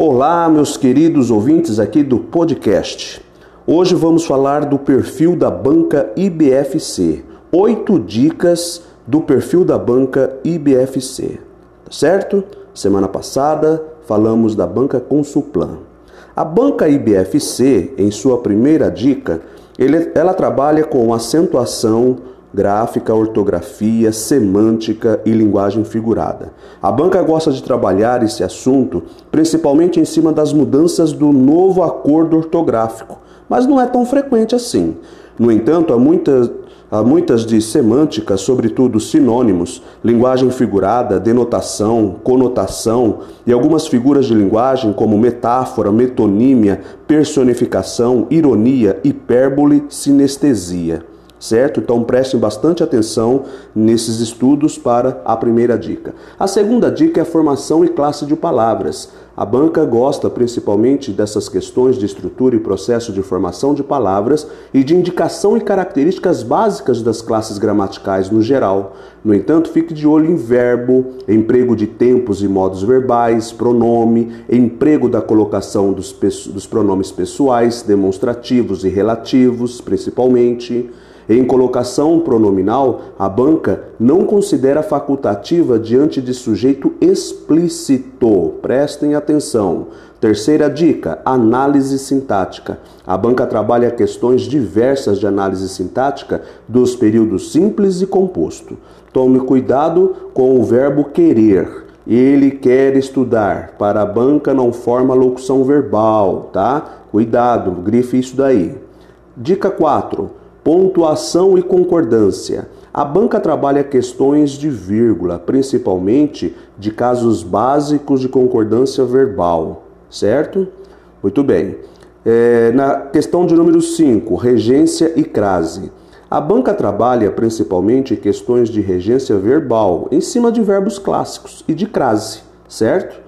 Olá, meus queridos ouvintes aqui do podcast. Hoje vamos falar do perfil da banca IBFC. Oito dicas do perfil da banca IBFC. Tá certo? Semana passada falamos da banca Consulplan. A banca IBFC, em sua primeira dica, ela trabalha com acentuação gráfica, ortografia, semântica e linguagem figurada. A banca gosta de trabalhar esse assunto principalmente em cima das mudanças do novo acordo ortográfico, mas não é tão frequente assim. No entanto, há muitas, há muitas de semântica, sobretudo sinônimos, linguagem figurada, denotação, conotação e algumas figuras de linguagem como metáfora, metonímia, personificação, ironia, hipérbole, sinestesia certo? Então prestem bastante atenção nesses estudos para a primeira dica. A segunda dica é a formação e classe de palavras. A banca gosta principalmente dessas questões de estrutura e processo de formação de palavras e de indicação e características básicas das classes gramaticais no geral. No entanto, fique de olho em verbo, emprego de tempos e modos verbais, pronome, emprego da colocação dos, dos pronomes pessoais, demonstrativos e relativos, principalmente. Em colocação pronominal, a banca não considera facultativa diante de sujeito explícito. Prestem atenção. Terceira dica: análise sintática. A banca trabalha questões diversas de análise sintática dos períodos simples e composto. Tome cuidado com o verbo querer. Ele quer estudar. Para a banca não forma locução verbal, tá? Cuidado, grife isso daí. Dica 4 Pontuação e concordância. A banca trabalha questões de vírgula, principalmente de casos básicos de concordância verbal, certo? Muito bem. É, na questão de número 5, regência e crase. A banca trabalha principalmente questões de regência verbal, em cima de verbos clássicos e de crase, certo?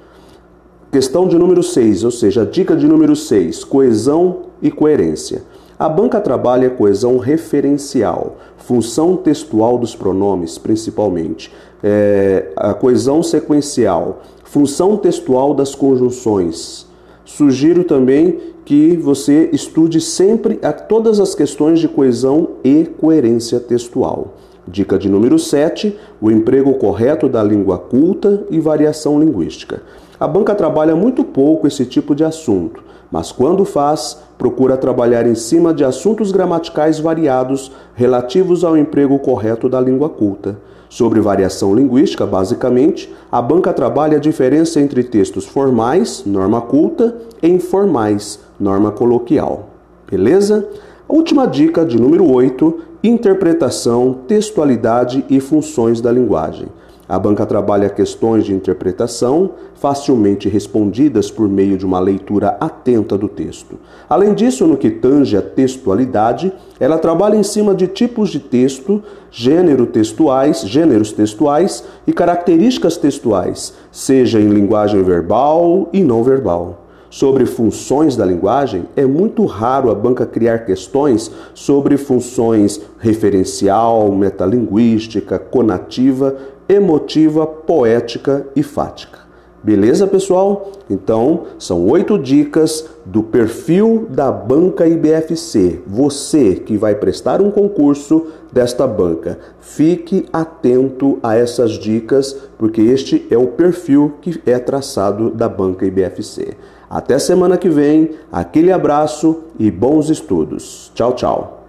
Questão de número 6, ou seja, dica de número 6, coesão e coerência. A banca trabalha a coesão referencial, função textual dos pronomes, principalmente, é, a coesão sequencial, função textual das conjunções. Sugiro também que você estude sempre a todas as questões de coesão e coerência textual. Dica de número 7: o emprego correto da língua culta e variação linguística. A banca trabalha muito pouco esse tipo de assunto, mas quando faz, procura trabalhar em cima de assuntos gramaticais variados relativos ao emprego correto da língua culta. Sobre variação linguística, basicamente, a banca trabalha a diferença entre textos formais, norma culta, e informais, norma coloquial. Beleza? Última dica, de número 8, interpretação, textualidade e funções da linguagem. A banca trabalha questões de interpretação facilmente respondidas por meio de uma leitura atenta do texto. Além disso, no que tange a textualidade, ela trabalha em cima de tipos de texto, gênero textuais, gêneros textuais e características textuais, seja em linguagem verbal e não verbal sobre funções da linguagem, é muito raro a banca criar questões sobre funções referencial, metalinguística, conativa emotiva, poética e fática. Beleza, pessoal? Então, são oito dicas do perfil da banca IBFC. Você que vai prestar um concurso desta banca, fique atento a essas dicas, porque este é o perfil que é traçado da banca IBFC. Até semana que vem, aquele abraço e bons estudos. Tchau, tchau.